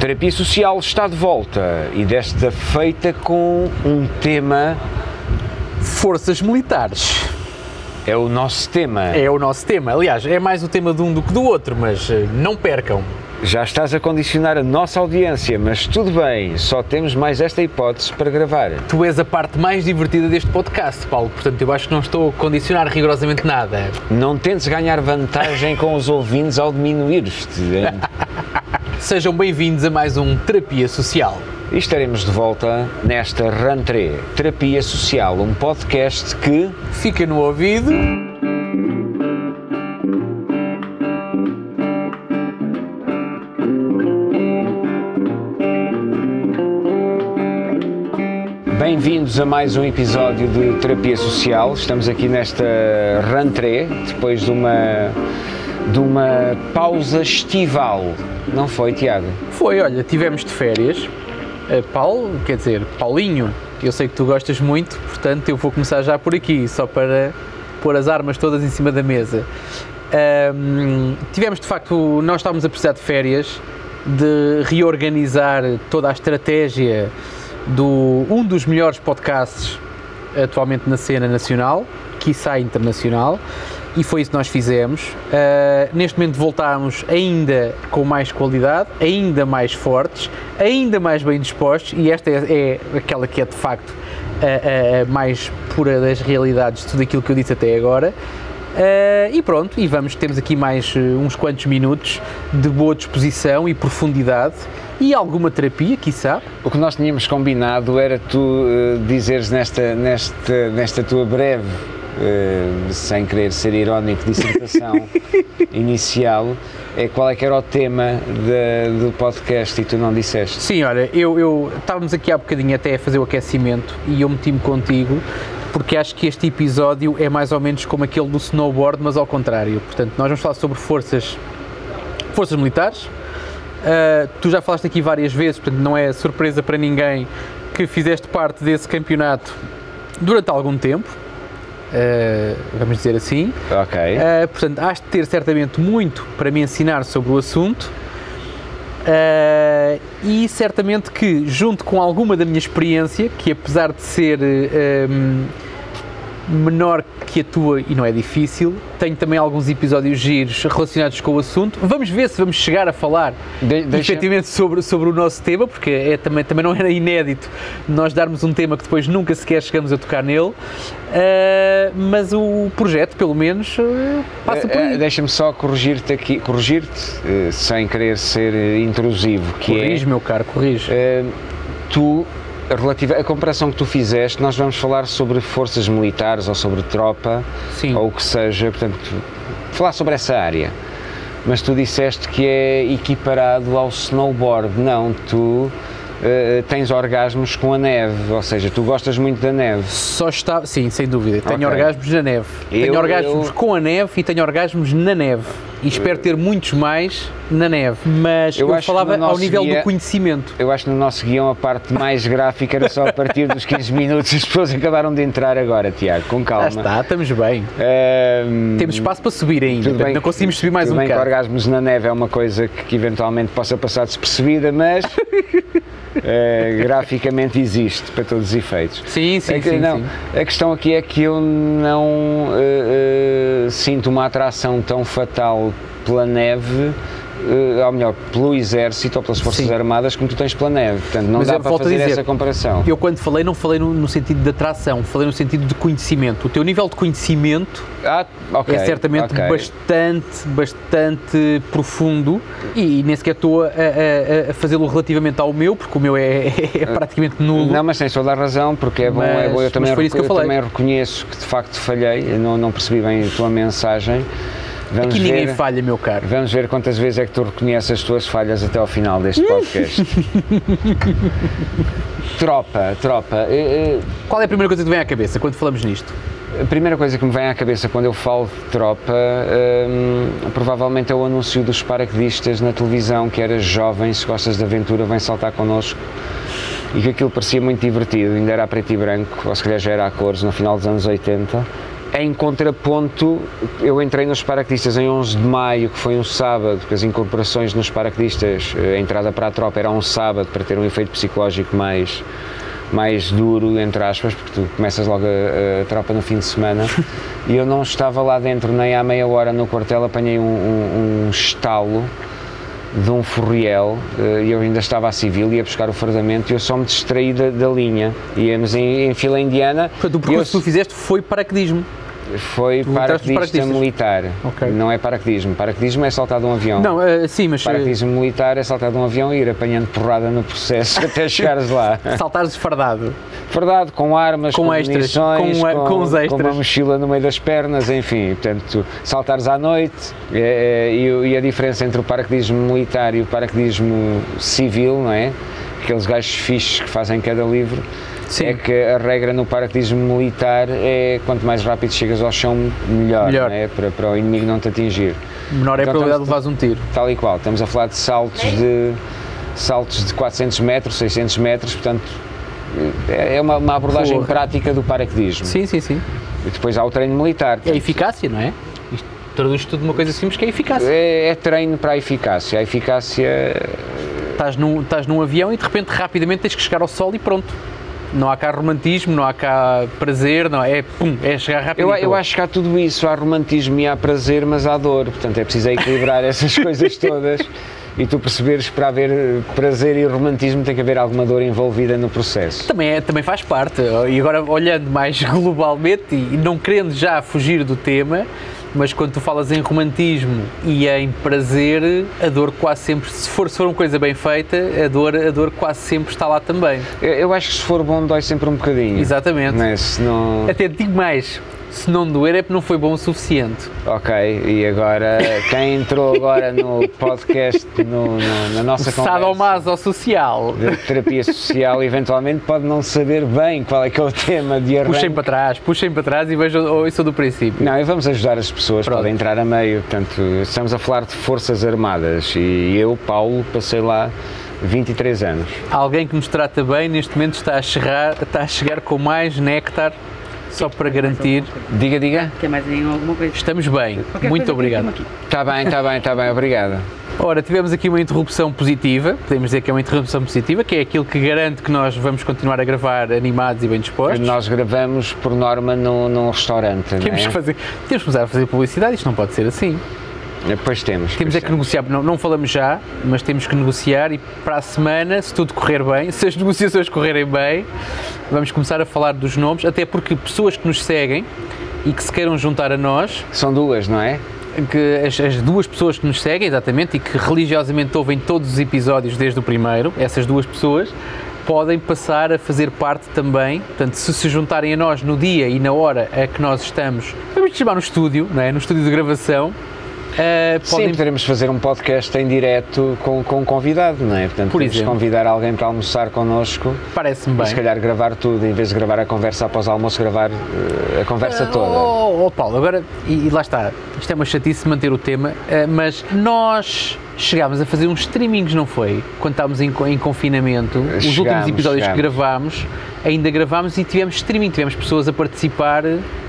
Terapia Social está de volta e desta feita com um tema. Forças militares. É o nosso tema. É o nosso tema. Aliás, é mais o tema de um do que do outro, mas eh, não percam. Já estás a condicionar a nossa audiência, mas tudo bem, só temos mais esta hipótese para gravar. Tu és a parte mais divertida deste podcast, Paulo, portanto eu acho que não estou a condicionar rigorosamente nada. Não tentes ganhar vantagem com os ouvintes ao diminuir-te. Sejam bem-vindos a mais um Terapia Social. E estaremos de volta nesta rentrée. Terapia Social, um podcast que Fica no ouvido. Bem-vindos a mais um episódio de Terapia Social. Estamos aqui nesta rentrée, depois de uma, de uma pausa estival. Não foi, Tiago? Foi, olha, tivemos de férias. Uh, Paulo, quer dizer, Paulinho, eu sei que tu gostas muito, portanto eu vou começar já por aqui, só para pôr as armas todas em cima da mesa. Tivemos de facto, nós estávamos a precisar de férias, de reorganizar toda a estratégia do um dos melhores podcasts atualmente na cena nacional, quiçá internacional, e foi isso que nós fizemos. Uh, neste momento voltámos ainda com mais qualidade, ainda mais fortes, ainda mais bem dispostos, e esta é, é aquela que é de facto a, a- a mais pura das realidades de tudo aquilo que eu disse até agora. Uh, e pronto, e vamos, temos aqui mais uh, uns quantos minutos de boa disposição e profundidade e alguma terapia, quiçá. O que nós tínhamos combinado era tu eh, dizeres nesta, nesta, nesta tua breve, eh, sem querer ser irónico, dissertação inicial, é qual é que era o tema da- do podcast e tu não disseste. Sim, olha, eu, eu estávamos aqui há bocadinho até a fazer o aquecimento e eu meti-me contigo porque acho que este episódio é mais ou menos como aquele do snowboard, mas ao contrário. Portanto, nós vamos falar sobre forças, forças militares. Uh, tu já falaste aqui várias vezes, portanto não é surpresa para ninguém que fizeste parte desse campeonato durante algum tempo, uh, vamos dizer assim. Ok. Uh, portanto, has de ter certamente muito para me ensinar sobre o assunto. Uh, e certamente que, junto com alguma da minha experiência, que apesar de ser uh, um, menor que a tua e não é difícil, tenho também alguns episódios giros relacionados com o assunto. Vamos ver se vamos chegar a falar De- deixa- efetivamente sobre, sobre o nosso tema, porque é, também, também não era inédito nós darmos um tema que depois nunca sequer chegamos a tocar nele, Uh, mas o projeto, pelo menos, uh, passa por aí. eh, Deixa-me só corrigir-te aqui, corrigir-te, eh, sem querer ser intrusivo, que Corrige, meu caro, corrige. é, tu, relativa, a comparação que tu fizeste, nós vamos falar sobre forças militares ou sobre tropa, Sim. ou o que seja, portanto, falar sobre essa área. Mas tu disseste que é equiparado ao snowboard. Não, tu eh, tens orgasmos com a neve, ou seja, tu gostas muito da neve. Só está, sim, sem dúvida. Tenho Ok. orgasmos na neve. Eu- tenho orgasmos eu- com a neve e tenho orgasmos na neve. E espero ter muitos mais na neve. Mas Eu eu, falava no ao nível guia- do conhecimento. Eu acho que no nosso guião a parte mais gráfica era só a partir dos 15 minutos. As pessoas acabaram de entrar agora, Tiago, com Já calma. está, estamos bem. Ahm, Temos espaço para subir ainda. bem não conseguimos subir mais tudo um bocado. orgasmos na neve é uma coisa que, que eventualmente possa passar despercebida, mas eh, graficamente existe para todos os efeitos. Sim, sim, É que- sim, não, sim. A questão aqui é que eu não eh, eh, sinto uma atração tão fatal pela neve, eh, ou melhor, pelo exército ou pelas forças Sim. armadas como tu tens pela neve. Portanto, não Mas dá para fazer dizer, essa comparação. Eu quando falei, não falei no, no sentido de atração, falei no sentido de conhecimento. O teu nível de conhecimento Ah, ok, é certamente ok. bastante, bastante profundo e nem sequer estou a, a- a fazê-lo relativamente ao meu, porque o meu é, é praticamente nulo. Não, mas tens toda a razão, porque é bom, é Mas- bom. Eu, também, eu eu também reconheço que de facto falhei, não, não percebi bem a tua mensagem. Vamos Aqui ninguém ver, falha, meu caro. Vamos ver quantas vezes é que tu reconheces as tuas falhas até ao final deste podcast. tropa, tropa. eh, eh, Qual é a primeira coisa que te vem à cabeça quando falamos nisto? A primeira coisa que me vem à cabeça quando eu falo de tropa, hum, provavelmente é o anúncio dos paraquedistas na televisão, que era jovem, se gostas de aventura, vem saltar connosco. E que aquilo parecia muito divertido, ainda era a preto e branco, ou se calhar já era a cores, no final dos anos 80. Em contraponto, eu entrei nos paraquedistas em 11 de maio, que foi um sábado, porque as incorporações nos paraquedistas, eh, a entrada para a tropa era um sábado para ter um efeito psicológico mais, mais duro, entre aspas, porque tu começas logo a, a tropa no fim de semana. e eu não estava lá dentro nem há meia hora no quartel, apanhei um, um, um estalo de um furriel eh, e eu ainda estava a civil, ia buscar o fardamento e eu só me distraí da, da linha. Íamos em, em fila indiana. Portanto, o percurso que tu fizeste foi paraquedismo. Foi paraquedista militar, Ok. não é paraquedismo. Paraquedismo é saltar de um avião. Não, eh, sim, mas eh, Paraquedismo militar é saltar de um avião e ir apanhando porrada no processo até chegares lá. saltares desfardado. Verdade, com armas, Com com, extras, com, eh, com os com extras. uma mochila no meio das pernas, enfim, portanto, saltares à noite é, é, e, e a diferença entre o paraquedismo militar e o paraquedismo civil, não é? Aqueles gajos fixes que fazem cada livro, Sim. é que a regra no paraquedismo militar é quanto mais rápido chegas ao chão, melhor, Melhor. não é? para, para o inimigo não te atingir. Menor é a Então, probabilidade de levares um tiro. Tal e qual, estamos a falar de saltos de saltos de 400 metros, 600 metros, portanto é é uma, uma abordagem Porra. prática do paraquedismo. Sim, sim, sim. E depois há o treino militar. É a eficácia, não é? Isto traduz tudo numa coisa simples que é eficácia. É, é treino para a eficácia. A eficácia Estás num, estás num avião e de repente rapidamente tens que chegar ao sol e pronto. Não há cá romantismo, não há cá prazer, não é pum, é chegar rápido. Eu, eu acho que há tudo isso, há romantismo e há prazer, mas há dor. Portanto, é preciso equilibrar essas coisas todas e tu perceberes que para haver prazer e romantismo tem que haver alguma dor envolvida no processo. Também, é, também faz parte. E agora, olhando mais globalmente e não querendo já fugir do tema, mas quando tu falas em romantismo e em prazer, a dor quase sempre, se for, se for uma coisa bem feita, a dor, a dor quase sempre está lá também. Eu, eu acho que se for bom, dói sempre um bocadinho. Exatamente. Se não... Até digo mais, se não doer é porque não foi bom o suficiente. Ok, e agora quem entrou agora no podcast, no, no- na nossa conversa Sadomaso social. de terapia social, eventualmente pode não saber bem qual é que é o tema de arranque. Puxem para trás, puxem para trás e vejam isso do princípio. Não, e vamos ajudar as pessoas, Pronto. podem entrar a meio. Portanto, estamos a falar de Forças Armadas e eu, Paulo, passei lá 23 anos. Alguém que nos trata bem neste momento está a chegar, está a chegar com mais néctar só para garantir. Diga, diga. Quer mais em alguma coisa? Estamos bem. Qualquer Muito obrigado. Está bem, está bem, está bem, obrigado. Ora, tivemos aqui uma interrupção positiva, podemos dizer que é uma interrupção positiva, que é aquilo que garante que nós vamos continuar a gravar animados e bem dispostos. Nós gravamos, por norma, num, num restaurante, não Temos é? que fazer, temos que começar a fazer publicidade, isto não pode ser assim. Depois temos. Temos é depois que negociar, não, não falamos já, mas temos que negociar e para a semana, se tudo correr bem, se as negociações correrem bem, vamos começar a falar dos nomes, até porque pessoas que nos seguem e que se queiram juntar a nós, São duas, não é? que as, as duas pessoas que nos seguem, exatamente, e que religiosamente ouvem todos os episódios desde o primeiro, essas duas pessoas, podem passar a fazer parte também, portanto, se se juntarem a nós no dia e na hora a que nós estamos, vamos chamar no estúdio, não é? no estúdio de gravação, Sim, podem poderemos fazer um podcast em direto com, com um convidado, não é? Portanto, Por exemplo. convidar alguém para almoçar connosco Parece-me e bem. se calhar gravar tudo, em vez de gravar a conversa após o almoço, gravar eh, a conversa toda. Oh, oh, Paulo, agora, e, e lá está, isto é uma chatice manter o tema, mas nós chegámos a fazer uns streamings, não foi? Quando estávamos em, em confinamento, os últimos episódios que gravámos, ainda gravámos e tivemos streaming, tivemos pessoas a participar.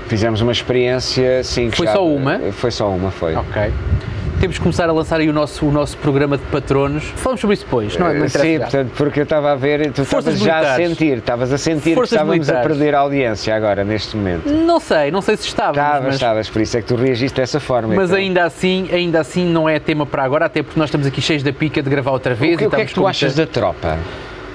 Fizemos uma experiência, sim. que Foi já- só uma? Foi só uma, foi. Ok. Temos que começar a lançar aí o nosso, o nosso programa de patronos. Falamos sobre isso depois, não, é? não Sim, portanto, porque eu estava a ver, tu estavas já a sentir, estavas a sentir Forças que estávamos a militares. perder a audiência agora, neste momento. Não sei, não sei se estávamos, Estavas, mas, estavas, por isso é que tu reagiste dessa forma. mas então. ainda assim, ainda assim não é tema para agora, até porque nós estamos aqui cheios da pica de gravar outra vez. O que, e o que é que tu achas da tropa?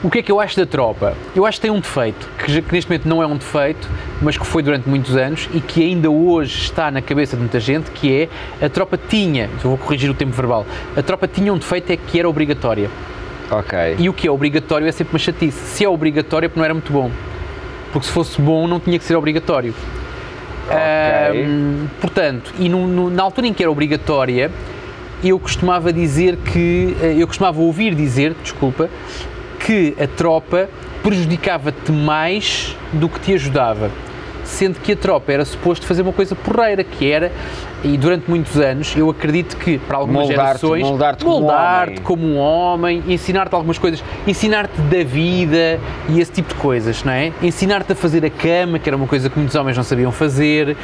O que é que eu acho da tropa? Eu acho que tem um defeito, que, que neste momento não é um defeito, mas que foi durante muitos anos e que ainda hoje está na cabeça de muita gente, que é a tropa tinha, vou corrigir o tempo verbal, a tropa tinha um defeito é que era obrigatória. Ok. E o que é obrigatório é sempre uma chatice. Se é obrigatório é porque não era muito bom. Porque se fosse bom não tinha que ser obrigatório. Ahm, portanto, e no- no- na altura em que era obrigatória, eu costumava dizer que, eh, eu costumava ouvir dizer, desculpa, que a tropa prejudicava-te mais do que te ajudava. sendo que a tropa era suposto fazer uma coisa porreira, que era, e durante muitos anos, eu acredito que para algumas Moldar-te- gerações, moldar-te como moldar-te homem. como um homem, ensinar-te algumas coisas, ensinar-te da vida e esse tipo de coisas, não é? Ensinar-te a fazer a cama, que era uma coisa que muitos homens não sabiam fazer.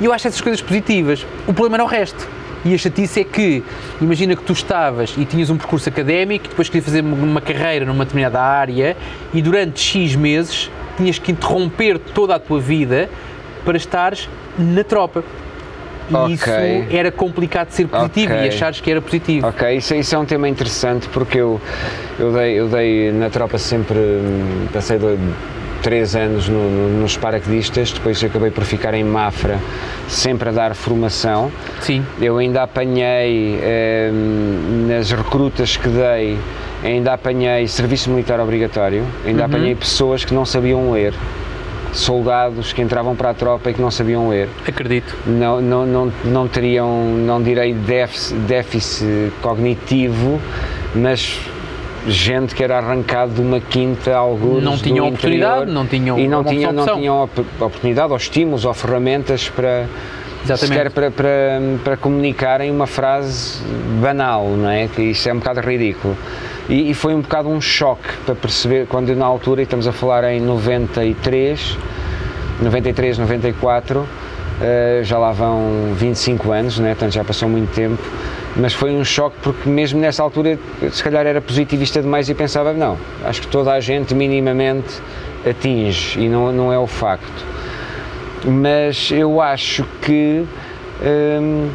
E eu acho essas coisas positivas. O problema era o resto. E a chatice é que, imagina que tu estavas e tinhas um percurso académico depois querias fazer uma carreira numa determinada área e durante X meses tinhas que interromper toda a tua vida para estares na tropa. E Ok. isso era complicado de ser positivo Ok. e achares que era positivo. Ok, isso, isso é um tema interessante porque eu, eu, dei, eu dei na tropa sempre, hum, passei de, três anos no- no- nos paraquedistas, depois acabei por ficar em Mafra, sempre a dar formação. Sim. Eu ainda apanhei, hum, nas recrutas que dei, ainda apanhei serviço militar obrigatório, ainda apanhei pessoas que não sabiam ler, soldados que entravam para a tropa e que não sabiam ler Acredito. não, não, não, não teriam, não direi déficit, déficit cognitivo, mas gente que era arrancado de uma quinta alguns Não tinham oportunidade, não tinham e não tinham, não tinham op- oportunidade ou estímulos ou ferramentas para Exatamente. sequer para, para, para comunicarem uma frase banal, não é? Que isso é um bocado ridículo. E, e foi um bocado um choque para perceber, quando eu, na altura, e estamos a falar em 93, 93, 94, eh, já lá vão 25 anos, né? portanto já passou muito tempo, mas foi um choque porque mesmo nessa altura se calhar era positivista demais e pensava, não, acho que toda a gente minimamente atinge e não, não é o facto. Mas eu acho que hum,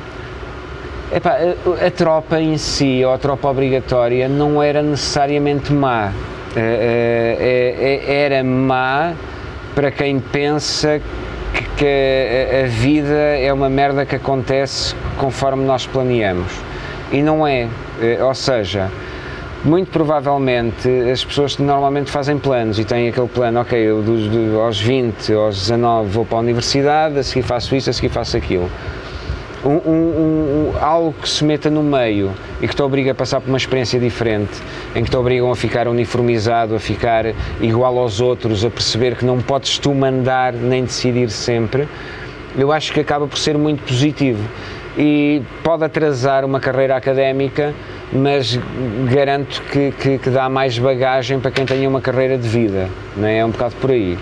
epá, a, a tropa em si, ou a tropa obrigatória, não era necessariamente má. Eh, eh, eh, era má para quem pensa que, que a, vida é uma merda que acontece conforme nós planeamos. E não é. Eh, Ou seja, muito provavelmente as pessoas normalmente fazem planos e têm aquele plano, ok, eu dos, do- aos 20, aos 19 vou para a universidade, a seguir faço isso, a seguir faço aquilo. Um, um- um- algo que se meta no meio e que te obriga a passar por uma experiência diferente, em que te obrigam a ficar uniformizado, a ficar igual aos outros, a perceber que não podes tu mandar nem decidir sempre, eu acho que acaba por ser muito positivo e pode atrasar uma carreira académica, mas garanto que, que, que dá mais bagagem para quem tenha uma carreira de vida, não é? É um bocado por aí.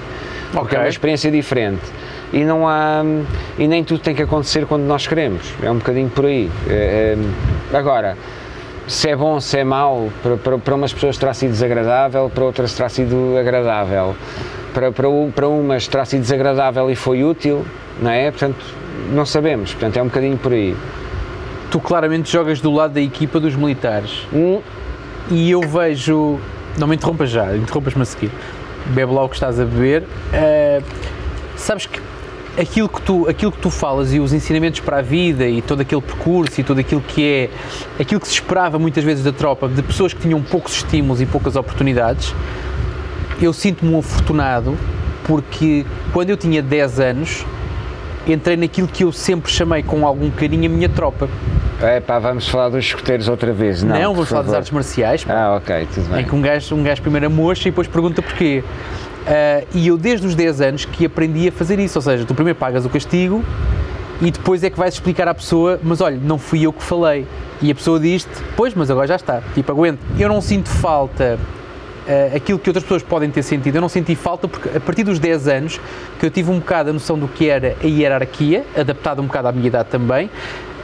Porque é uma experiência diferente. E não há. E nem tudo tem que acontecer quando nós queremos. É um bocadinho por aí. É, é, agora, se é bom, se é mau, para, para, para umas pessoas terá sido desagradável, para outras terá sido agradável. Para, para, para umas terá sido desagradável e foi útil, não é? Portanto, não sabemos. Portanto, é um bocadinho por aí. Tu claramente jogas do lado da equipa dos militares. Hum, E eu vejo. Não me interrompas já, interrompas-me a seguir. Bebe lá o que estás a beber. Eh, sabes que aquilo que, tu, aquilo que tu falas e os ensinamentos para a vida e todo aquele percurso e tudo aquilo que é. aquilo que se esperava muitas vezes da tropa, de pessoas que tinham poucos estímulos e poucas oportunidades, eu sinto-me um afortunado porque quando eu tinha 10 anos entrei naquilo que eu sempre chamei com algum carinho a minha tropa. é pá, vamos falar dos escuteiros outra vez. Não, Não, vamos falar das favor. artes marciais. pá. Ah, ok, tudo em bem. que um gajo, um gajo primeiro mocha e depois pergunta porquê. Ah, e eu desde os 10 anos que aprendi a fazer isso, ou seja, tu primeiro pagas o castigo e depois é que vais explicar à pessoa, mas olha, não fui eu que falei. E a pessoa diz-te, pois, mas agora já está, tipo, aguento. Eu não sinto falta aquilo que outras pessoas podem ter sentido, eu não senti falta porque a partir dos 10 anos que eu tive um bocado a noção do que era a hierarquia, adaptado um bocado à minha idade também,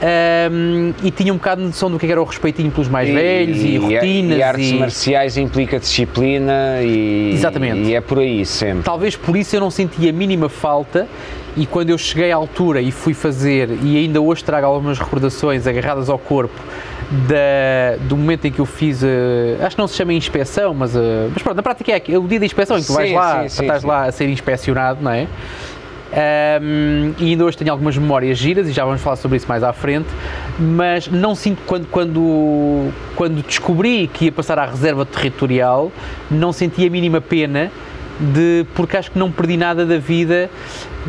ahm, e tinha um bocado de noção do que era o respeitinho pelos mais velhos e, rotinas. E artes marciais implica disciplina e, Exatamente. e é por aí sempre. Talvez por isso eu não senti a mínima falta e quando eu cheguei à altura e fui fazer, e ainda hoje trago algumas recordações agarradas ao corpo da- do momento em que eu fiz, eh, acho que não se chama inspeção, mas, eh, mas pronto, na prática é aquele- o dia da inspeção em que tu vais Sim, lá, sim, sim, estás lá a ser inspecionado, não é? Ahm, e ainda hoje tenho algumas memórias giras e já vamos falar sobre isso mais à frente, mas não sinto quando, quando, quando descobri que ia passar à reserva territorial, não senti a mínima pena de porque acho que não perdi nada da vida.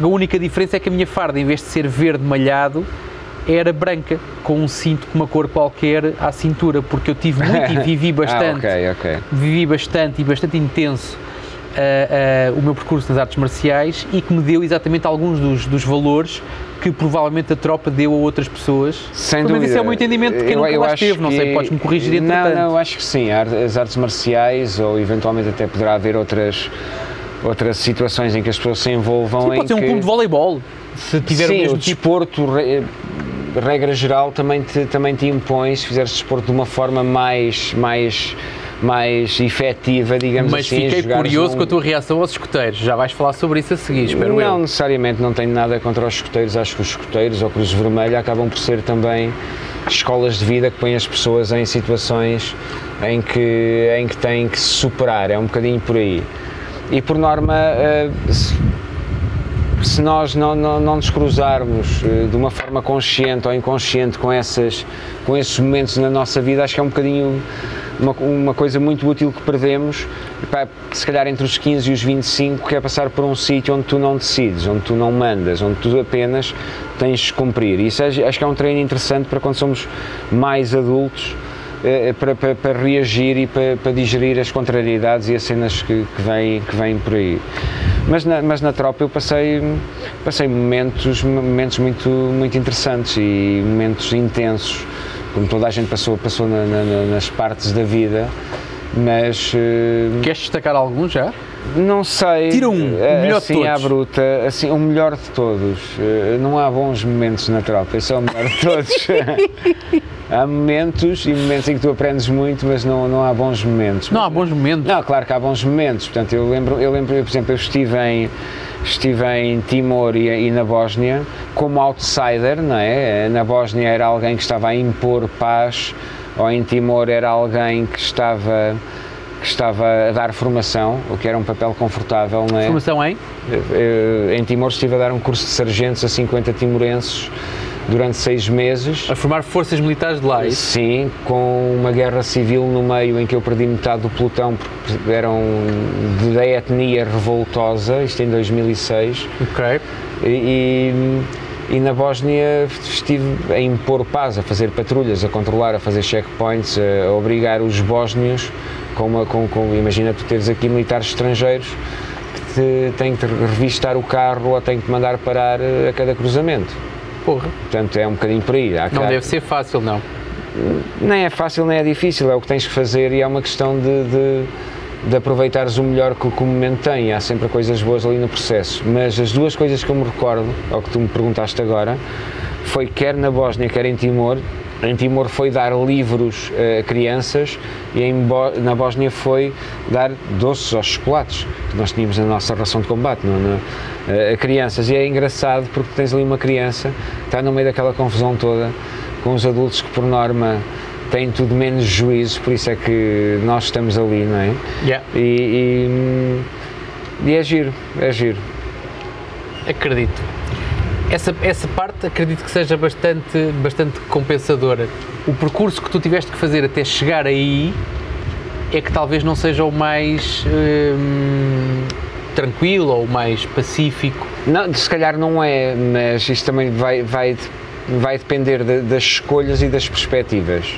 A única diferença é que a minha farda, em vez de ser verde malhado, era branca, com um cinto com uma cor qualquer à cintura, porque eu tive muito e vivi bastante Ah, ok, ok. vivi bastante e bastante intenso uh, uh, o meu percurso nas artes marciais e que me deu exatamente alguns dos, dos valores que provavelmente a tropa deu a outras pessoas. Sem Mas dúvida. isso é o meu entendimento de quem Eu- nunca eu lá esteve, não sei, que- podes-me corrigir Não, entretanto. não, eu acho que sim. As artes marciais, ou eventualmente até poderá haver outras, outras situações em que as pessoas se envolvam Sim, pode ser um que... clube de voleibol, se tiver Sim, o mesmo o tipo. desporto, regra geral, também te, também te impõe, se fizeres desporto de uma forma mais, mais, mais efetiva, digamos Mas assim. fiquei jogares curioso num- com a tua reação aos escuteiros. Já vais falar sobre isso a seguir, espero não eu. necessariamente, não tenho nada contra os escuteiros. Acho que os escuteiros ou Cruz Vermelha acabam por ser também escolas de vida que põem as pessoas em situações em que, em que têm que se superar. É um bocadinho por aí. E por norma, eh, se, nós não, não, não nos cruzarmos eh, de uma forma consciente ou inconsciente com, essas, com esses momentos na nossa vida, acho que é um bocadinho uma, uma coisa muito útil que perdemos, pá, se calhar entre os 15 e os 25, que é passar por um sítio onde tu não decides, onde tu não mandas, onde tu apenas tens de cumprir. Isso acho que é um treino interessante para quando somos mais adultos, para, para, para reagir e para, para digerir as contrariedades e as cenas que, que, vêm, que vêm por aí. Mas na, mas na tropa eu passei, passei momentos, momentos muito, muito interessantes e momentos intensos, como toda a gente passou, passou na- na- na- nas partes da vida, mas eh, Queres destacar algum já? não sei. Tira um, o eh, melhor de assim à todos. bruta, assim, o melhor de todos. Eh, Não há bons momentos na tropa, esse é o melhor de todos. há momentos e momentos em que tu aprendes muito, mas não, não há bons momentos. Não, há bons momentos. Não, claro que há bons momentos. Portanto, eu lembro, eu lembro, por exemplo, eu estive em, estive em Timor e, e na Bósnia como outsider, não é? Na Bósnia era alguém que estava a impor paz, ou em Timor era alguém que estava que estava a dar formação, o que era um papel confortável, não é? Formação em? Eh, Em Timor estive a dar um curso de sargentos a 50 timorenses durante seis meses. A formar forças militares de lá. é isso? Sim, com uma guerra civil no meio em que eu perdi metade do pelotão porque eram de, da etnia revoltosa, isto em 2006, Ok. e, e, e na Bósnia estive a impor paz, a fazer patrulhas, a controlar, a fazer checkpoints, a, obrigar os bósnios, com uma, com, com, imagina tu teres aqui militares estrangeiros que te, têm que revistar o carro ou têm que te mandar parar a cada cruzamento. Porra. Portanto, é um bocadinho por aí. Há Não cá- deve ser fácil, não. nem é fácil nem é difícil, é o que tens que fazer e é uma questão de, de, de aproveitares o melhor que, o que o momento tem. Há sempre coisas boas ali no processo. Mas as duas coisas que eu me recordo, ao que tu me perguntaste agora, foi quer na Bósnia, quer em Timor. Em Timor foi dar livros eh, a crianças e em Bó- na Bósnia foi dar doces aos chocolates que nós tínhamos na nossa ração de combate não, não, eh, a crianças. E é engraçado porque tens ali uma criança que está no meio daquela confusão toda com os adultos que, por norma, têm tudo menos juízo, por isso é que nós estamos ali, não é? Yeah. E, e, e é giro, é giro. Acredito. Essa, essa parte acredito que seja bastante, bastante compensadora. O percurso que tu tiveste que fazer até chegar aí é que talvez não seja o mais hum, tranquilo ou o mais pacífico. Não, se calhar não é, mas isto também vai, vai, vai depender de- das escolhas e das perspectivas.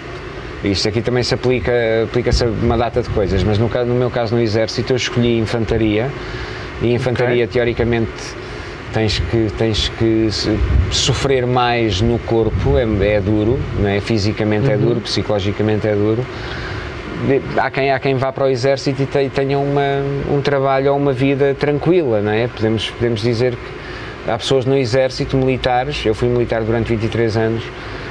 Isto aqui também se aplica, aplica-se a uma data de coisas, mas no, no meu caso no Exército eu escolhi infantaria e infantaria teoricamente tens que, tens que se- sofrer mais no corpo, é, é duro, não é? fisicamente é duro, psicologicamente é duro. Há quem, há quem vá para o exército e te- tenha uma, um trabalho ou uma vida tranquila, não é? Podemos, podemos dizer que há pessoas no exército, militares, eu fui militar durante 23 anos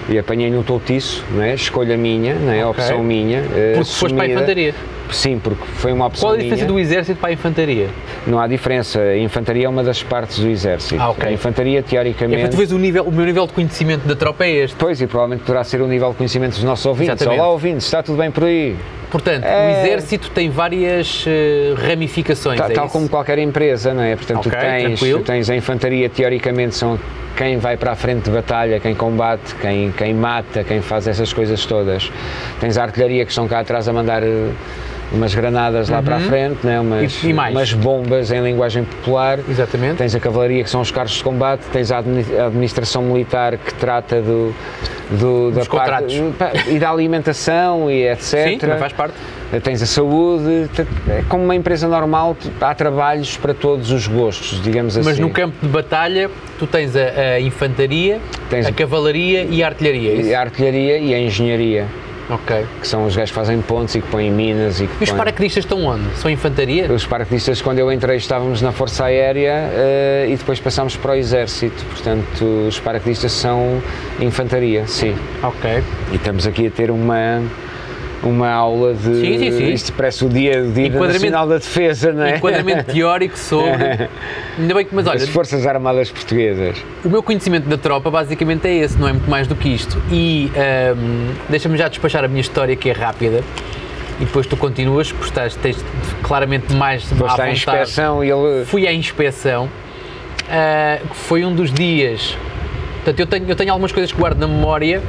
e apanhei no toutiço, não é? Escolha minha, não é? Ok. Opção minha. eh, Porque foste para a infantaria. Sim, porque foi uma opção Qual a diferença minha. do exército para a infantaria? Não há diferença. A infantaria é uma das partes do exército. Ah, ok. A infantaria, É teoricamente. para tu vês o, nível, o meu nível de conhecimento da tropa é este. Pois, e provavelmente poderá ser o nível de conhecimento dos nossos ouvintes. Exatamente. Olá, ouvintes, está tudo bem por aí? Portanto, o É. exército tem várias eh, ramificações. Tal, é tal como qualquer empresa, não é? Portanto, Ok, tu, tens, tranquilo. tu tens a infantaria, teoricamente, são quem vai para a frente de batalha, quem combate, quem, quem mata, quem faz essas coisas todas. Tens a artilharia que estão cá atrás a mandar, eh, umas granadas lá para a frente, né? umas, Uhum. E- e umas bombas em linguagem popular. Exatamente. Tens a cavalaria, que são os carros de combate, tens a admi- a administração militar, que trata do, do- da parte e da alimentação e etc. Sim, faz parte. Tens a saúde, é como uma empresa normal, há trabalhos para todos os gostos, digamos assim. Mas no campo de batalha, tu tens a, a infantaria, Tens- a cavalaria e a artilharia. é? E a artilharia e a engenharia, Ok. que são os gajos que fazem pontes e que põem minas e que E os põem... paraquedistas estão onde? São infantaria? Os paraquedistas, quando eu entrei, estávamos na Força Aérea eh, e depois passámos para o Exército. Portanto, os paraquedistas são infantaria, sim. Ok. E estamos aqui a ter uma, uma aula de. Sim, sim, sim. Isto parece o dia, o dia Nacional da Defesa, não é? Enquadramento teórico sobre. Ainda bem que, mas olha, Das Forças Armadas Portuguesas. o meu conhecimento da tropa basicamente é esse, não é muito mais do que isto. E ahm, deixa-me já despachar a minha história que é rápida. E depois tu continuas, porque estás, tens claramente mais à Foste à vontade. inspeção e ele. fui à inspeção, ah, que foi um dos dias. Portanto, eu tenho, eu tenho algumas coisas que guardo na memória,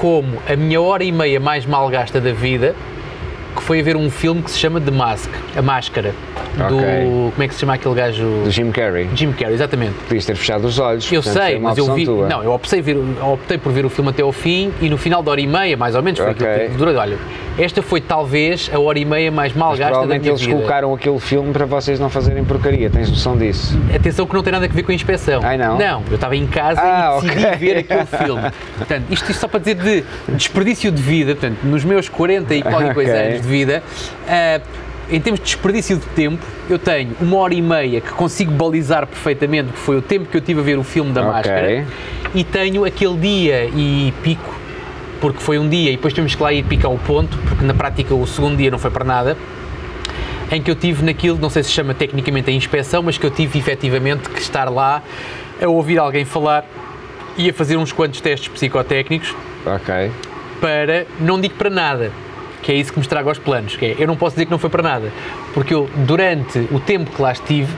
como a minha hora e meia mais mal gasta da vida, que foi a ver um filme que se chama The Mask, A Máscara, do. Ok. Como é que se chama aquele gajo? do Jim Carrey. Jim Carrey, exatamente. Podias ter fechado os olhos. Eu portanto, sei, mas eu vi. Tua. Não, eu optei, ver, optei por ver o filme até ao fim e no final da hora e meia, mais ou menos, foi Ok. aquilo que durou. Olha, esta foi talvez a hora e meia mais mal gasta da minha eles vida. colocaram aquele filme para vocês não fazerem porcaria, tens noção disso? Atenção que não tem nada a ver com a inspeção. Ai, não? Não, eu estava em casa Ah, e decidi ok. ver aquele filme. Portanto, isto, isto só para dizer de desperdício de vida, portanto, nos meus 40 e qualquer coisa Ok. Anos de vida, ah, em termos de desperdício de tempo, eu tenho uma hora e meia que consigo balizar perfeitamente, que foi o tempo que eu tive a ver o filme da Ok. Máscara, e tenho aquele dia e pico, porque foi um dia e depois temos que lá ir picar o ponto, porque na prática o segundo dia não foi para nada, em que eu tive naquilo, não sei se chama tecnicamente a inspeção, mas que eu tive efetivamente que estar lá a ouvir alguém falar e a fazer uns quantos testes psicotécnicos Ok. para, não digo para nada, que é isso que me estraga os planos, que é, eu não posso dizer que não foi para nada, porque eu, durante o tempo que lá estive,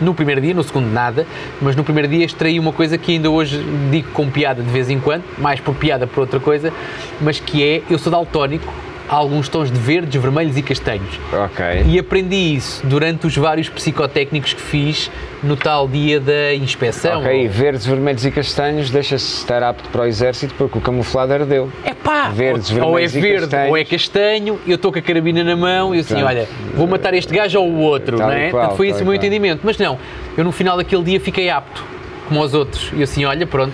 no primeiro dia, no segundo nada, mas no primeiro dia extraí uma coisa que ainda hoje digo com piada de vez em quando, mais por piada por outra coisa, mas que é, eu sou daltónico, alguns tons de verdes, vermelhos e castanhos. Ok. E aprendi isso durante os vários psicotécnicos que fiz no tal dia da inspeção. Ok, verdes, vermelhos e castanhos, deixa-se estar apto para o exército porque o camuflado ardeu. É pá! Verdes, ou, ou é vermelhos e verde castanhos. ou é castanho, eu estou com a carabina na mão e eu assim, Pronto. olha, vou matar este gajo ou o outro, Tal não é? qual, Portanto, foi esse o meu entendimento. Mas não, eu no final daquele dia fiquei apto, como os outros. E assim, olha, pronto,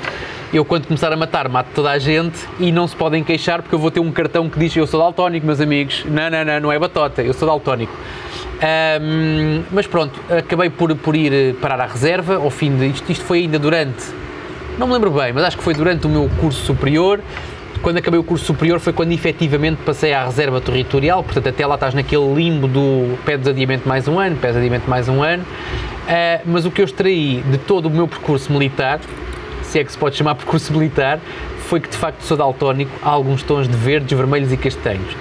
eu quando começar a matar, mato toda a gente e não se podem queixar porque eu vou ter um cartão que diz eu sou daltónico, meus amigos. Não, não, não, não é batota, eu sou daltónico. Ahm, mas pronto, acabei por, por ir eh, parar à reserva ao fim de isto. Isto foi ainda durante não me lembro bem, mas acho que foi durante o meu curso superior. Quando acabei o curso superior foi quando efetivamente passei à reserva territorial, portanto até lá estás naquele limbo do pedes adiamento mais um ano, pedes adiamento mais um ano. Ah, mas o que eu extraí de todo o meu percurso militar, se é que se pode chamar percurso militar, foi que de facto sou daltónico a alguns tons de verdes, vermelhos e castanhos.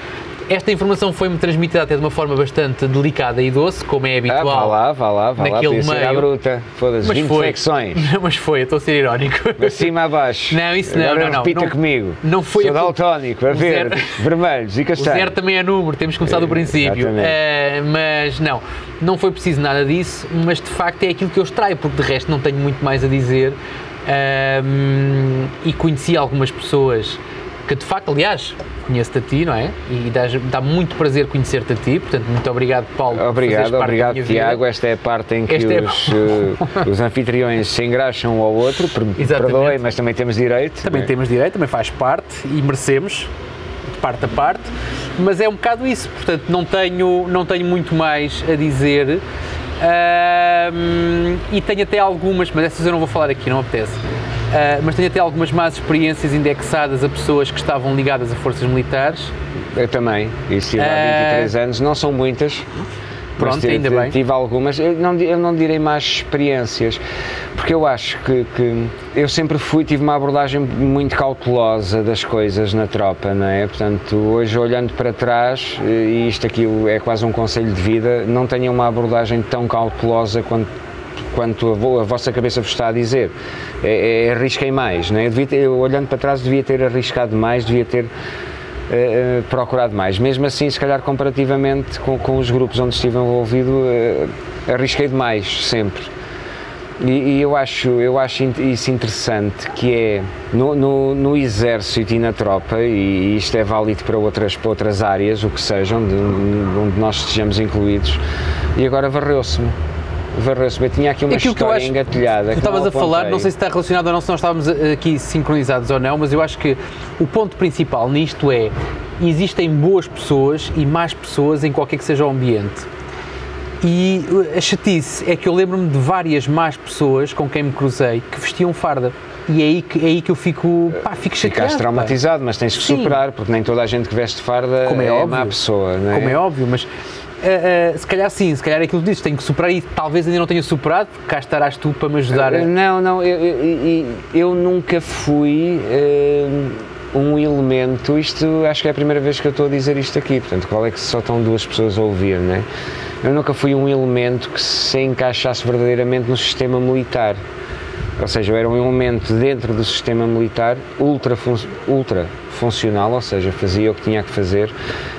Esta informação foi-me transmitida até de uma forma bastante delicada e doce, como é Ah, habitual. vá lá, vá lá, vá lá, ser à meio. bruta. Foda-se, Mas 20 foi. flexões. mas foi, estou a ser irónico. De cima a baixo. Não, isso não, Agora não, não. repita Não- comigo. não foi Sou a- daltónico, a o verde, zero- vermelhos e O castanhos. zero também é número, temos que começar do É, princípio. Eh, mas não, não foi preciso nada disso, mas de facto é aquilo que eu extraio, porque de resto não tenho muito mais a dizer. Ahm, e conheci algumas pessoas que de facto, aliás, conheço-te a ti, não é? E dá, dá muito prazer conhecer-te a ti, portanto, muito obrigado, Paulo. Obrigado, obrigado minha vida. Tiago. Esta é a parte em que Esta é- os, eh, os anfitriões se engraxam um ao outro, perdoem, mas também temos direito. Também é? temos direito, também faz parte e merecemos, de parte a parte, mas é um bocado isso, portanto não tenho, não tenho muito mais a dizer Ahm, e tenho até algumas, mas essas eu não vou falar aqui, não apetece, Ah, mas tenho até algumas más experiências indexadas a pessoas que estavam ligadas a forças militares. Eu também, e estive há Eh, 23 anos, não são muitas. Pronto, tive, ainda bem. Tive algumas, eu não, eu não direi más experiências, porque eu acho que, que eu sempre fui, tive uma abordagem muito cautelosa das coisas na tropa, não é? Portanto, hoje olhando para trás, e isto aqui é quase um conselho de vida, não tenham uma abordagem tão cautelosa quanto quanto a, a vossa cabeça vos está a dizer. É, é, arrisquem mais, não é? Eu devia ter- eu, olhando para trás, devia ter arriscado mais, devia ter eh, procurado mais. Mesmo assim, se calhar comparativamente com, com os grupos onde estive envolvido, eh, arrisquei demais, sempre. E, e, eu acho, eu acho isso interessante, que é no, no, no, exército e na tropa, e isto é válido para outras, para outras áreas, o que sejam, de, onde nós estejamos incluídos, e agora varreu-se-me varreu-se Tinha aqui uma Aquilo história que engatilhada. Tu estavas a falar, não sei se está relacionado ou não, se nós estávamos aqui sincronizados ou não, mas eu acho que o ponto principal nisto é existem boas pessoas e más pessoas em qualquer que seja o ambiente. E a chatice é que eu lembro-me de várias más pessoas com quem me cruzei que vestiam farda. E é aí que, é aí que eu fico, pá, fico chateado. Ficaste traumatizado, pá. mas tens que Sim. superar, porque nem toda a gente que veste farda Como é, é óbvio. má pessoa, não é? Como é óbvio, mas Uh, uh, se calhar sim, se calhar é aquilo que dizes, tenho que superar e talvez ainda não tenha superado, porque cá estarás tu para me ajudar. Uh, não, não, eu, eu, eu nunca fui um elemento, isto acho que é a primeira vez que eu estou a dizer isto aqui, portanto, qual é que só estão duas pessoas a ouvir, não é? Eu nunca fui um elemento que se encaixasse verdadeiramente no sistema militar. Ou seja, eu era um elemento dentro do sistema militar ultra, fun ultra funcional, ou seja, fazia o que tinha que fazer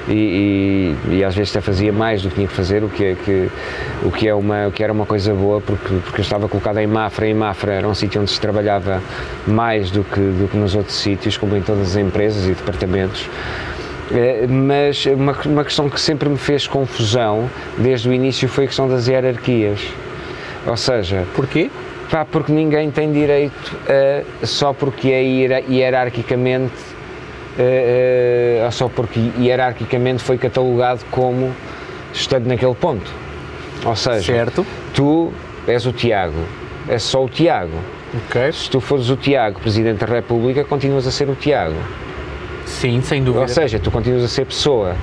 e, e, e, às vezes até fazia mais do que tinha que fazer, o que, é, que, o que, é uma, o que era uma coisa boa, porque, porque eu estava colocado em Mafra, e Mafra era um sítio onde se trabalhava mais do que, do que nos outros sítios, como em todas as empresas e departamentos. É, mas uma, uma questão que sempre me fez confusão desde o início foi a questão das hierarquias. Ou seja, porquê? Pá, porque ninguém tem direito a, só porque é hierarquicamente, a, a, só porque hierarquicamente foi catalogado como estando naquele ponto. Ou seja, certo. tu és o Tiago, é só o Tiago. Okay. Se tu fores o Tiago, Presidente da República, continuas a ser o Tiago. Sim, sem dúvida. Ou seja, tu continuas a ser pessoa.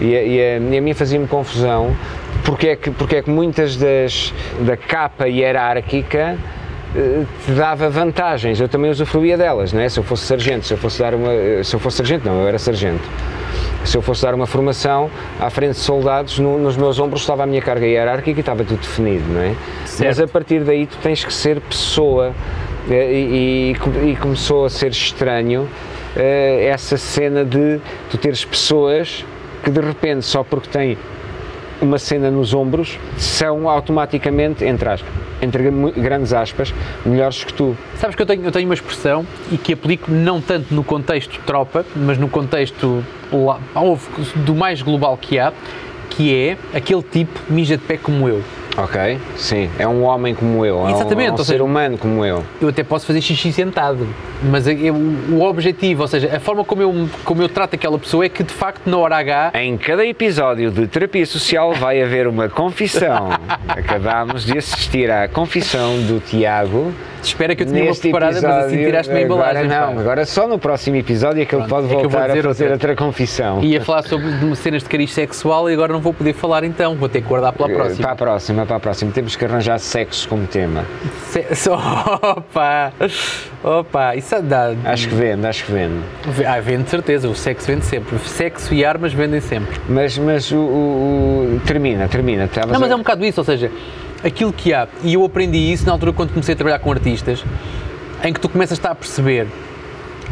E, e, a, e a mim fazia-me confusão porque é que, porque é que muitas das, da capa hierárquica eh, te dava vantagens, eu também usufruía delas, não é? Se eu fosse sargento, se eu fosse dar uma, se eu fosse sargento, não, eu era sargento. Se eu fosse dar uma formação à frente de soldados, no, nos meus ombros estava a minha carga hierárquica e estava tudo definido, não é? Certo. Mas a partir daí tu tens que ser pessoa eh, e, e, e começou a ser estranho essa cena de tu teres pessoas que de repente, só porque têm uma cena nos ombros, são automaticamente, entre aspas, entre grandes aspas, melhores que tu. Sabes que eu tenho, eu tenho uma expressão e que aplico não tanto no contexto tropa, mas no contexto do mais global que há, que é aquele tipo mija de pé como eu. Ok, sim, é um homem como eu, Exatamente, é um, é um ser seja, humano como eu. Eu até posso fazer xixi sentado, mas eu, o objetivo, ou seja, a forma como eu, como eu trato aquela pessoa é que de facto na hora H. Em cada episódio de terapia social vai haver uma confissão. Acabámos de assistir à confissão do Tiago Espera que eu tinha uma preparada, mas assim tiraste-me a embalagem. Não, agora só no próximo episódio é que Pronto, ele pode é voltar a fazer outra, outra confissão. Ia falar sobre cenas de cariz sexual e agora não vou poder falar então, vou ter que guardar para a próxima. Para a próxima, para a próxima. Temos que arranjar sexo como tema. Se... Opa! Opa, isso é dá. Acho que vende, acho que vende. Ah, vende de certeza, o sexo vende sempre. Sexo e armas vendem sempre. Mas, mas o, o, o termina, termina. Não, mas é um bocado isso, ou seja, aquilo que há, e eu aprendi isso na altura quando comecei a trabalhar com artistas, em que tu começas a, a perceber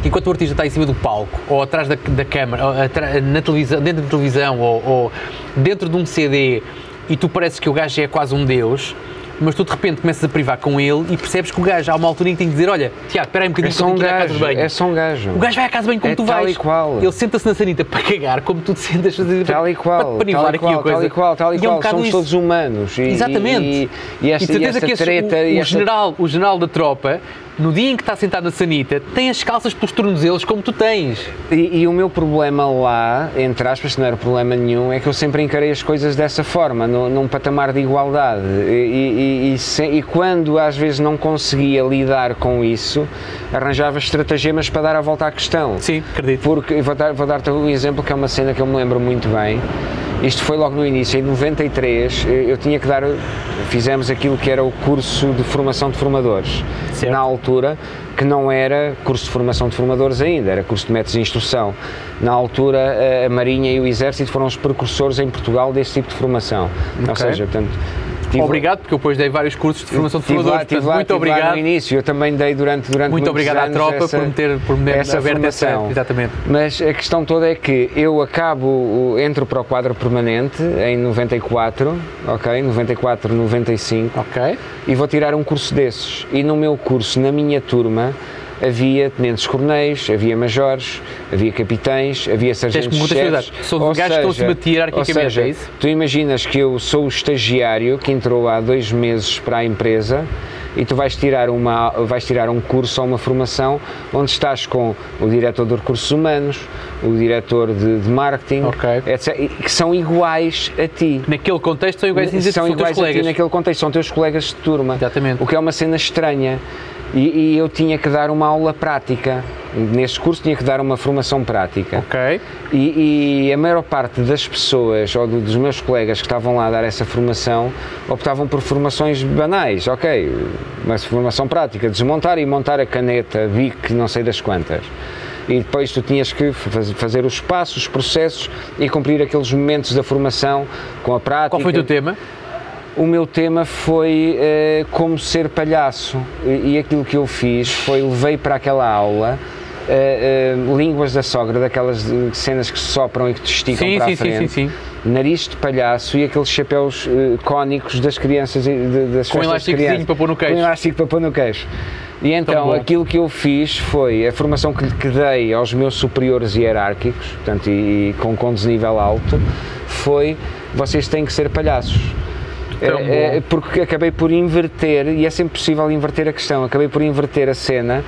que enquanto o artista está em cima do palco, ou atrás da, da câmara, ou na televisão, dentro da televisão, ou, ou dentro de um CD, e tu pareces que o gajo é quase um deus, mas tu de repente começas a privar com ele e percebes que o gajo há uma altura em que tem que dizer: Olha, Tiago, espera aí um bocadinho, é só um gajo, à casa de banho. É só um gajo. O gajo vai à casa de banho como é tu tal vais. E qual. Ele senta-se na sanita para cagar, como tu te sentas tal e qual, para, tal e qual, tal e qual, tal e, qual. É um Somos isso. todos humanos. E, Exatamente. E, e, esta, e, esta que treta. o, o, esta... general, o general da tropa no dia em que está sentado na sanita, tem as calças pelos tornozelos como tu tens. E, e, o meu problema lá, entre aspas, não era problema nenhum, é que eu sempre encarei as coisas dessa forma, no, num patamar de igualdade. E, e, se, e, quando às vezes não conseguia lidar com isso, arranjava estratagemas para dar a volta à questão. Sim, acredito. Porque, vou dar-te vou dar um exemplo que é uma cena que eu me lembro muito bem. Isto foi logo no início, em 93, eu tinha que dar, fizemos aquilo que era o curso de formação de formadores. Certo. Na altura, que não era curso de formação de formadores ainda, era curso de métodos de instrução. Na altura, a Marinha e o Exército foram os precursores em Portugal desse tipo de formação. Okay. Ou seja, portanto, Tive- Obrigado, porque eu depois dei vários cursos de formação de formadores. portanto, lá, muito obrigado. no início, eu também dei durante, durante Muito obrigado à tropa essa, por me ter, por me ter essa aberto essa. formação. Exatamente. Mas a questão toda é que eu acabo, entro para o quadro permanente em 94, ok? 94, 95 Ok. e vou tirar um curso desses. E no meu curso, na minha turma, havia tenentes coronéis, havia majores, havia capitães, havia sargentos chefes. São Ou gajos que estão acima de ti hierarquicamente, seja, é isso? Tu imaginas que eu sou o estagiário que entrou há dois meses para a empresa e tu vais tirar, uma, vais tirar um curso ou uma formação onde estás com o diretor de recursos humanos, o diretor de, de marketing, Ok. etc., que são iguais a ti. Naquele contexto são iguais são iguais a ti naquele contexto, são teus colegas de turma. Exatamente. O que é uma cena estranha. E, e eu tinha que dar uma aula prática. Neste curso tinha que dar uma formação prática. Ok. E, e a maior parte das pessoas, ou do- dos meus colegas que estavam lá a dar essa formação, optavam por formações banais, ok, mas formação prática, desmontar e montar a caneta, bic, não sei das quantas. E depois tu tinhas que faz- fazer os passos, os processos e cumprir aqueles momentos da formação com a prática. Qual foi o teu tema? O meu tema foi eh, como ser palhaço e, e aquilo que eu fiz foi levei para aquela aula eh, eh, línguas da sogra, daquelas cenas que se sopram e que te esticam Sim, para sim, a sim, frente, sim, sim. nariz de palhaço e aqueles chapéus cónicos das crianças e de- das Com festas de elasticozinho criança. para pôr no queixo. Com elástico para pôr no queixo. E então aquilo que eu fiz foi a formação que, que dei aos meus superiores hierárquicos, portanto, e, e com, com desnível alto, foi vocês têm que ser palhaços. Tão É, é, porque acabei por inverter, e é sempre possível inverter a questão, acabei por inverter a cena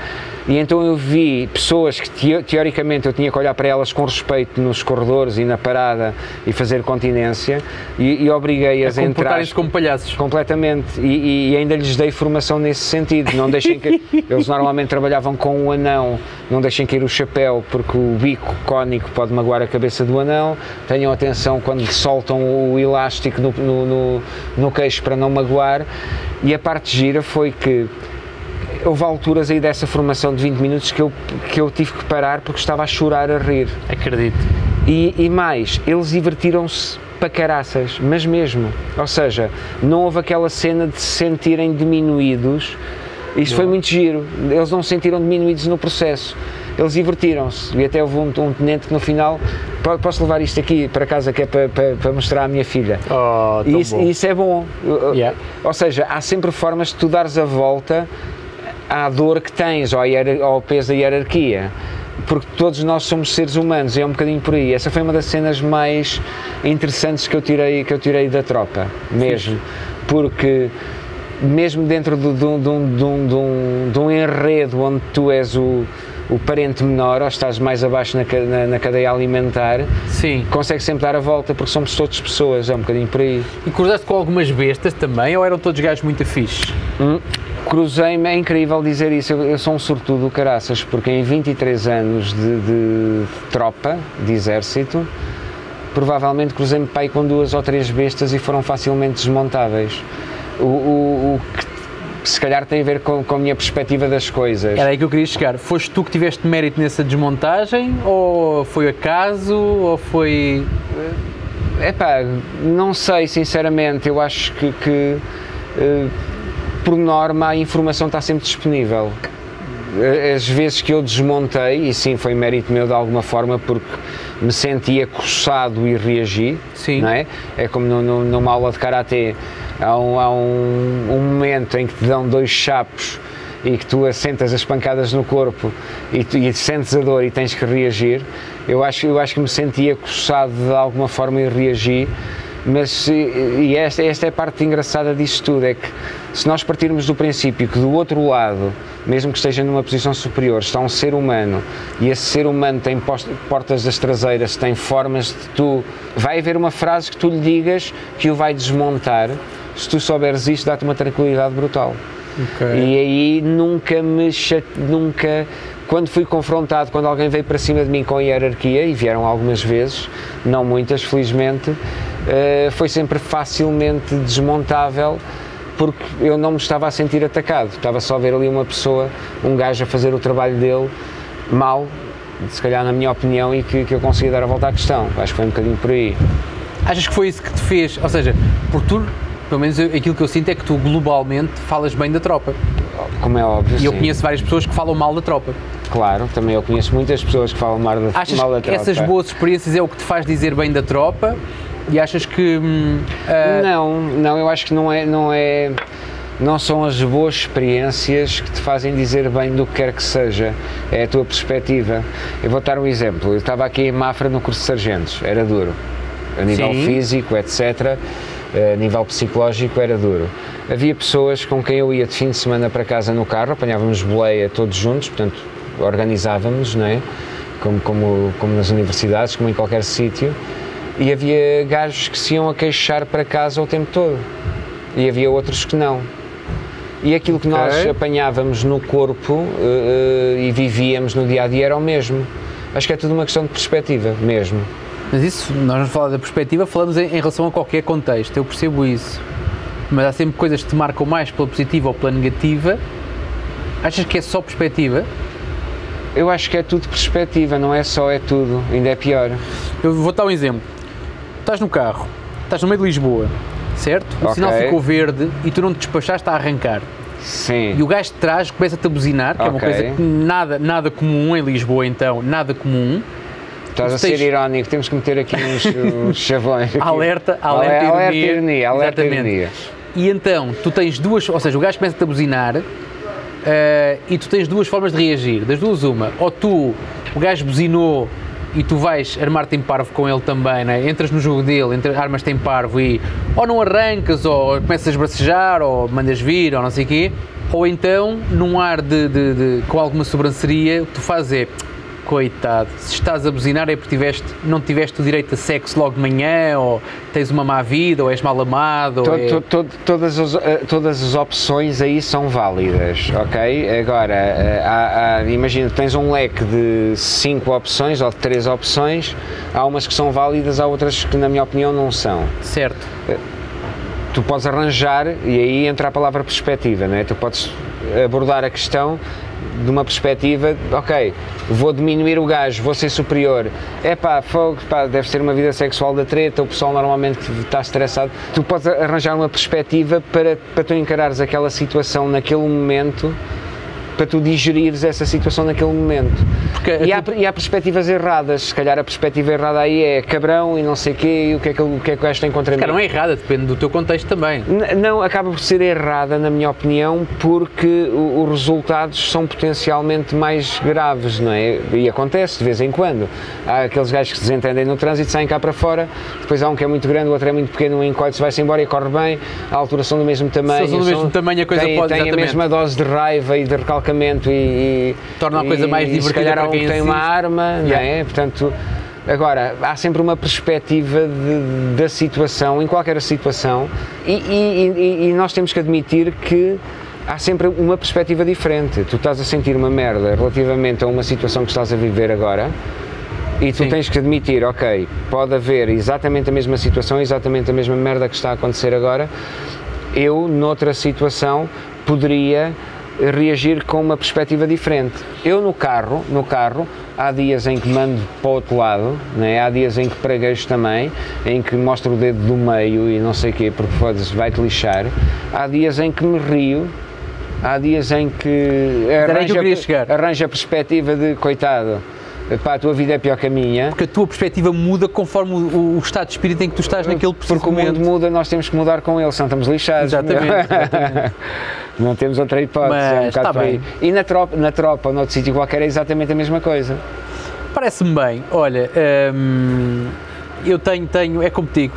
e então eu vi pessoas que teo- teoricamente eu tinha que olhar para elas com respeito nos corredores e na parada e fazer continência e, e obriguei-as a, entrar Comportarem-se como palhaços. completamente e, e ainda lhes dei formação nesse sentido, não deixem que eles normalmente trabalhavam com o anão, não deixem cair o chapéu porque o bico cónico pode magoar a cabeça do anão, tenham atenção quando soltam o elástico no, no, no, no queixo para não magoar e a parte gira foi que houve alturas aí dessa formação de 20 minutos que eu, que eu tive que parar porque estava a chorar a rir. Acredito. E, e mais, eles divertiram-se para caraças, mas mesmo. Ou seja, não houve aquela cena de se sentirem diminuídos. Isso foi muito giro. Eles não se sentiram diminuídos no processo. Eles divertiram-se. E até houve um, um tenente que no final. "Po- Posso levar isto aqui para casa que é para, para, para mostrar à minha filha. Oh, E isso, isso é bom. Yeah. Ou seja, há sempre formas de tu dares a volta à dor que tens, hierar- ao peso da hierarquia. Porque todos nós somos seres humanos, e é um bocadinho por aí. Essa foi uma das cenas mais interessantes que eu tirei, que eu tirei da tropa, mesmo. Porque mesmo dentro de de de de um enredo onde tu és o, o parente menor, ou estás mais abaixo na, na- na cadeia alimentar, Sim. consegue sempre dar a volta, porque somos todos pessoas, é um bocadinho por aí. E cruzaste com algumas bestas também, ou eram todos gajos muito fixe? Hum, Cruzei-me, é incrível dizer isso, eu, eu sou um sortudo do caraças, porque em 23 anos de, de tropa, de exército, provavelmente cruzei-me aí com duas ou três bestas e foram facilmente desmontáveis. O, o- o que se calhar tem a ver com, com a minha perspectiva das coisas. Era aí que eu queria chegar. Foste tu que tiveste mérito nessa desmontagem, ou foi acaso, ou foi. Epá, não sei, sinceramente, eu acho que, que, eh, por norma a informação está sempre disponível. Eh, As vezes que eu desmontei, e sim foi mérito meu de alguma forma, porque me sentia coçado e reagi, Sim. não é? É como no- no- numa aula de karatê, há, um, há um, um momento em que te dão dois chapos e que tu assentas as pancadas no corpo e, tu, e sentes a dor e tens que reagir. Eu acho, eu acho que me sentia coçado de alguma forma e reagi, mas e, e esta, esta é a parte engraçada disso tudo, é que se nós partirmos do princípio que do outro lado, mesmo que esteja numa posição superior, está um ser humano e esse ser humano tem portas das traseiras, tem formas de tu. Vai haver uma frase que tu lhe digas que o vai desmontar. Se tu souberes isto, dá-te uma tranquilidade brutal. E aí nunca me nunca quando fui confrontado, quando alguém veio para cima de mim com hierarquia, e vieram algumas vezes, não muitas, felizmente, eh, foi sempre facilmente desmontável porque eu não me estava a sentir atacado, estava só a ver ali uma pessoa, um gajo a fazer o trabalho dele mal, se calhar na minha opinião, e que, que eu conseguia dar a volta à questão. Acho que foi um bocadinho por aí. Achas que foi isso que te fez? Ou seja, por tu pelo menos eu- aquilo que eu sinto é que tu globalmente falas bem da tropa. Como é óbvio. E eu sim. conheço várias pessoas que falam mal da tropa. Claro, também eu conheço muitas pessoas que falam mal da, Achas mal da que tropa. essas boas experiências é o que te faz dizer bem da tropa? E achas que. hum, ah, Não, não, eu acho que não é, não é, não são as boas experiências que te fazem dizer bem do que quer que seja, é a tua perspectiva. Eu vou dar um exemplo, eu estava aqui em Mafra no curso de sargentos, era duro, a nível Sim. físico, etc., a nível psicológico era duro. Havia pessoas com quem eu ia de fim de semana para casa no carro, apanhávamos boleia todos juntos, portanto organizávamos, não é? Como, como, como nas universidades, como em qualquer sítio, e havia gajos que se iam a queixar para casa o tempo todo e havia outros que não. E aquilo que nós Ok. apanhávamos no corpo eh, eh, e vivíamos no dia a dia era o mesmo. Acho que é tudo uma questão de perspectiva mesmo. Mas isso, nós vamos falar da perspectiva, falamos em, em relação a qualquer contexto, eu percebo isso. Mas há sempre coisas que te marcam mais pela positiva ou pela negativa. Achas que é só perspectiva? Eu acho que é tudo perspectiva, não é só é tudo, ainda é pior. Eu vou dar um exemplo. Estás no carro, estás no meio de Lisboa, certo? O Ok. sinal ficou verde e tu não te despachaste a arrancar. Sim. E o gajo de trás começa-te a buzinar, que é uma coisa que nada, nada comum em Lisboa, então, nada comum. Estás a ser irónico, temos que meter aqui uns, uns chavões. aqui. Alerta, alerta, alerta, alerta ironia. ironia, alerta Exatamente. ironia. E então, tu tens duas, ou seja, o gajo começa-te a buzinar eh, e tu tens duas formas de reagir. Das duas, uma, ou tu, o gajo buzinou e tu vais armar-te em parvo com ele também, né? entras no jogo dele, entre, armas-te em parvo e ou não arrancas, ou começas a esbracejar, ou mandas vir, ou não sei o quê, ou então, num ar de, de- de- com alguma sobranceria, o que tu fazes é coitado, se estás a buzinar é porque tiveste, não tiveste o direito a sexo logo de manhã, ou tens uma má vida, ou és mal amado, ou To- é... to- to- todas, as, eh, todas as opções aí são válidas, ok? Agora, eh, há- há- imagina, tens um leque de cinco opções ou de três opções, há umas que são válidas, há outras que, na minha opinião, não são. Certo. Tu podes arranjar, e aí entra a palavra perspectiva, não é? Tu podes abordar a questão de uma perspectiva, ok, vou diminuir o gajo, vou ser superior. É pá, fogo, pá, deve ser uma vida sexual da treta, o pessoal normalmente está estressado. Tu podes arranjar uma perspectiva para, para tu encarares aquela situação naquele momento, para tu digerires essa situação naquele momento. Porque a E há, e há perspectivas erradas, se calhar a perspectiva errada aí é cabrão e não sei o quê, e o que é que, o que, é que o gajo tem contra mim. Cara, não é errada, depende do teu contexto também. N- Não, acaba por ser errada, na minha opinião, porque os resultados são potencialmente mais graves, não é? E acontece de vez em quando. Há aqueles gajos que se desentendem no trânsito, saem cá para fora, depois há um que é muito grande, o outro é muito pequeno, um encolhe-se, vai-se embora e corre bem, a altura são do mesmo tamanho. São do mesmo tamanho, a coisa tem, pode- Tem a exatamente. mesma dose de raiva e de recalcamento e... e Torna a coisa e- mais e se divertida calhar para quem que tem uma arma, não Yeah. é? Portanto, agora, há sempre uma perspectiva de- da situação, em qualquer situação, e, e- e- e nós temos que admitir que há sempre uma perspectiva diferente. Tu estás a sentir uma merda relativamente a uma situação que estás a viver agora. E tu Sim. tens que admitir, ok, pode haver exatamente a mesma situação, exatamente a mesma merda que está a acontecer agora. Eu, noutra situação, poderia reagir com uma perspectiva diferente. Eu no carro, no carro, há dias em que mando para o outro lado, né? há dias em que praguejo também, em que mostro o dedo do meio e não sei o quê, porque foda-se, vai-te lixar. Há dias em que me rio, há dias em que aí que queria a, perspectiva de coitado, pá, a tua vida é pior que a minha. Porque a tua perspectiva muda conforme o, o estado de espírito em que tu estás naquele preciso Porque o mundo muda, nós temos que mudar com ele, senão estamos lixados. Exatamente, exatamente. Não temos outra hipótese, é um Mas bocado tá por aí. bem. E na tropa, na tropa ou noutro sítio qualquer é exatamente a mesma coisa. Parece-me bem. Olha, hum, eu tenho, tenho, é como digo,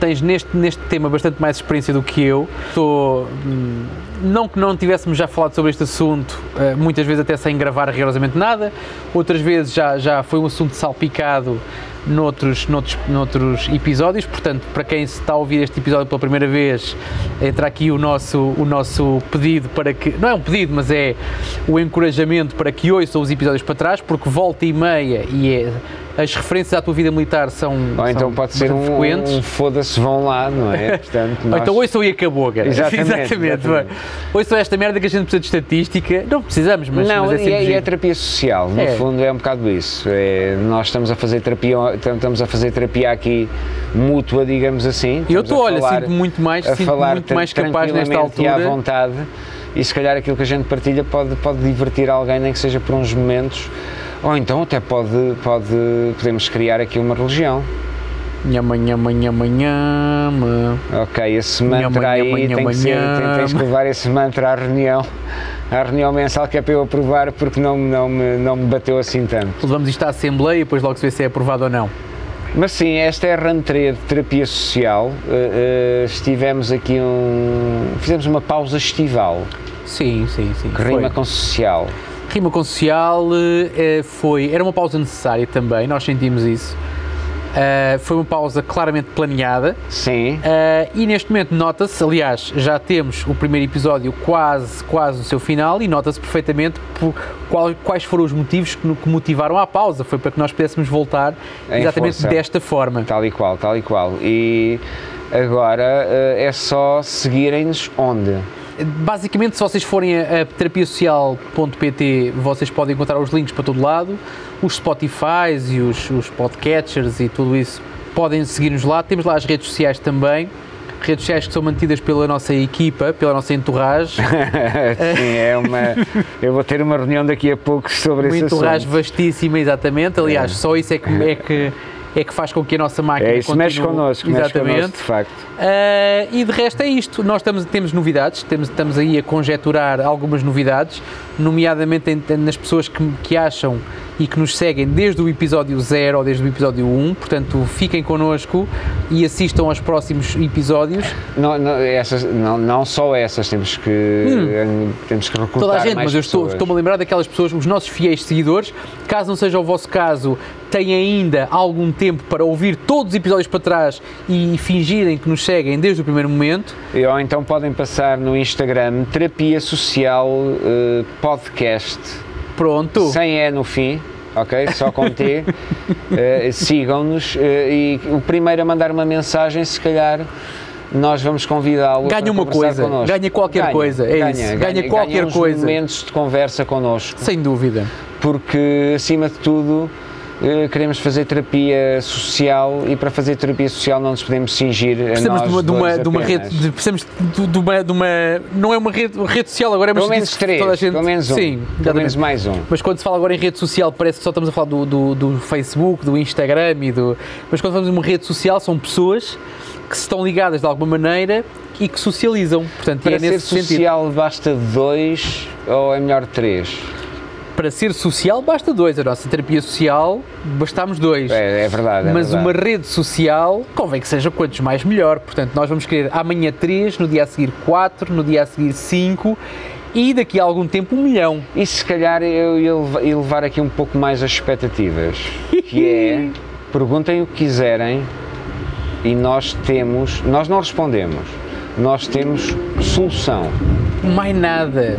tens neste, neste tema bastante mais experiência do que eu. Estou, hum, não que não tivéssemos já falado sobre este assunto, eh, muitas vezes até sem gravar rigorosamente nada, outras vezes já, já foi um assunto salpicado noutros, noutros, noutros episódios, portanto, para quem está a ouvir este episódio pela primeira vez, entra aqui o nosso, o nosso pedido para que, não é um pedido, mas é o encorajamento para que ouçam os episódios para trás, porque volta e meia, e é, as referências à tua vida militar são. Ou então são pode ser um, frequentes. um foda-se vão lá, não é? Portanto, Ou nós- então ouçam e acabou, cara. Exatamente, exatamente. exatamente. Ouçam esta merda que a gente precisa de estatística. Não precisamos, mas, não, mas é e, é, é terapia social, no É. fundo é um bocado isso. É, nós estamos a fazer terapia, estamos a fazer terapia aqui mútua, digamos assim. Eu Estamos a estou, olha, sinto muito mais, a falar muito mais capaz nesta tranquilamente e à altura. vontade. E se calhar aquilo que a gente partilha pode, pode divertir alguém, nem que seja por uns momentos, ou então até pode, pode, podemos criar aqui uma religião. Nhama, nhama, nhama, nhama. Ok, esse mantra Nhama, aí nhama, tem nhama, que ser, tem- tens que levar esse mantra à reunião, à reunião mensal que é para eu aprovar porque não, não, me, não me bateu assim tanto. Levamos isto à Assembleia e depois logo se vê se é aprovado ou não. Mas sim, esta é a rentrée de terapia social. Uh, uh, estivemos aqui um. Fizemos uma pausa estival, Sim, sim, sim. que rima com social. Rima com social eh, foi. Era uma pausa necessária também, nós sentimos isso. Eh, foi uma pausa claramente planeada. Sim. Uh, e neste momento nota-se, aliás, já temos o primeiro episódio quase, quase no seu final e nota-se perfeitamente por qual- quais foram os motivos que, que motivaram a pausa. Foi para que nós pudéssemos voltar Em exatamente força. desta forma. Tal e qual, tal e qual. E agora uh, é só seguirem-nos onde? Basicamente, se vocês forem a, a terapiasocial.pt, vocês podem encontrar os links para todo lado, os Spotify e os, os podcatchers e tudo isso podem seguir-nos lá. Temos lá as redes sociais também. Redes sociais que são mantidas pela nossa equipa, pela nossa entourage. Sim, é uma. Eu vou ter uma reunião daqui a pouco sobre Uma esse entourage assunto. vastíssima, exatamente. Aliás, só isso é que, é, que, é que faz com que a nossa máquina É isso, mexe continue- connosco, mexe Exatamente. connosco, de facto. Ah, e de resto é isto. Nós estamos, temos novidades, temos, estamos aí a conjecturar algumas novidades, nomeadamente nas pessoas que, que acham e que nos seguem desde o episódio 0 ou desde o episódio 1. Portanto, fiquem connosco e assistam aos próximos episódios. Não, não, essas, não, não só essas, temos que, temos que recrutar Hum. Toda a gente, mais mas eu estou- estou-me a lembrar daquelas pessoas, os nossos fiéis seguidores. Caso não seja o vosso caso, têm ainda algum tempo para ouvir todos os episódios para trás e fingirem que nos seguem desde o primeiro momento. E, Ou então podem passar no Instagram Terapia Social eh, Podcast, Pronto. sem E no fim, ok? Só com T. Eh, Sigam-nos eh, e o primeiro a mandar uma mensagem, se calhar nós vamos convidá-lo Ganha uma coisa, connosco. ganha qualquer coisa, é isso, ganha qualquer uns coisa. momentos de conversa connosco, Sem dúvida. porque acima de tudo queremos fazer terapia social e para fazer terapia social não nos podemos cingir a Precisamos nós de uma, de uma, uma rede, de, precisamos de, de uma, de uma, não é uma rede, rede social agora, mas Pelo menos três, toda a gente, pelo menos um. sim, pelo menos mais um. Mas quando se fala agora em rede social, parece que só estamos a falar do, do, do Facebook, do Instagram e do. Mas quando falamos de uma rede social, são pessoas que se estão ligadas de alguma maneira e que socializam. Portanto, e Para é ser nesse sentido. social basta dois ou é melhor três? Para ser social, basta dois. A nossa terapia social, bastámos dois. É, é verdade. é Mas verdade. uma rede social convém que seja quantos mais melhor. Portanto, nós vamos querer amanhã 3, no dia a seguir 4, no dia a seguir 5 e daqui a algum tempo um milhão. E se calhar eu ia leva- ia levar aqui um pouco mais as expectativas, que é perguntem o que quiserem e nós temos, nós não respondemos, nós temos solução. Mais nada.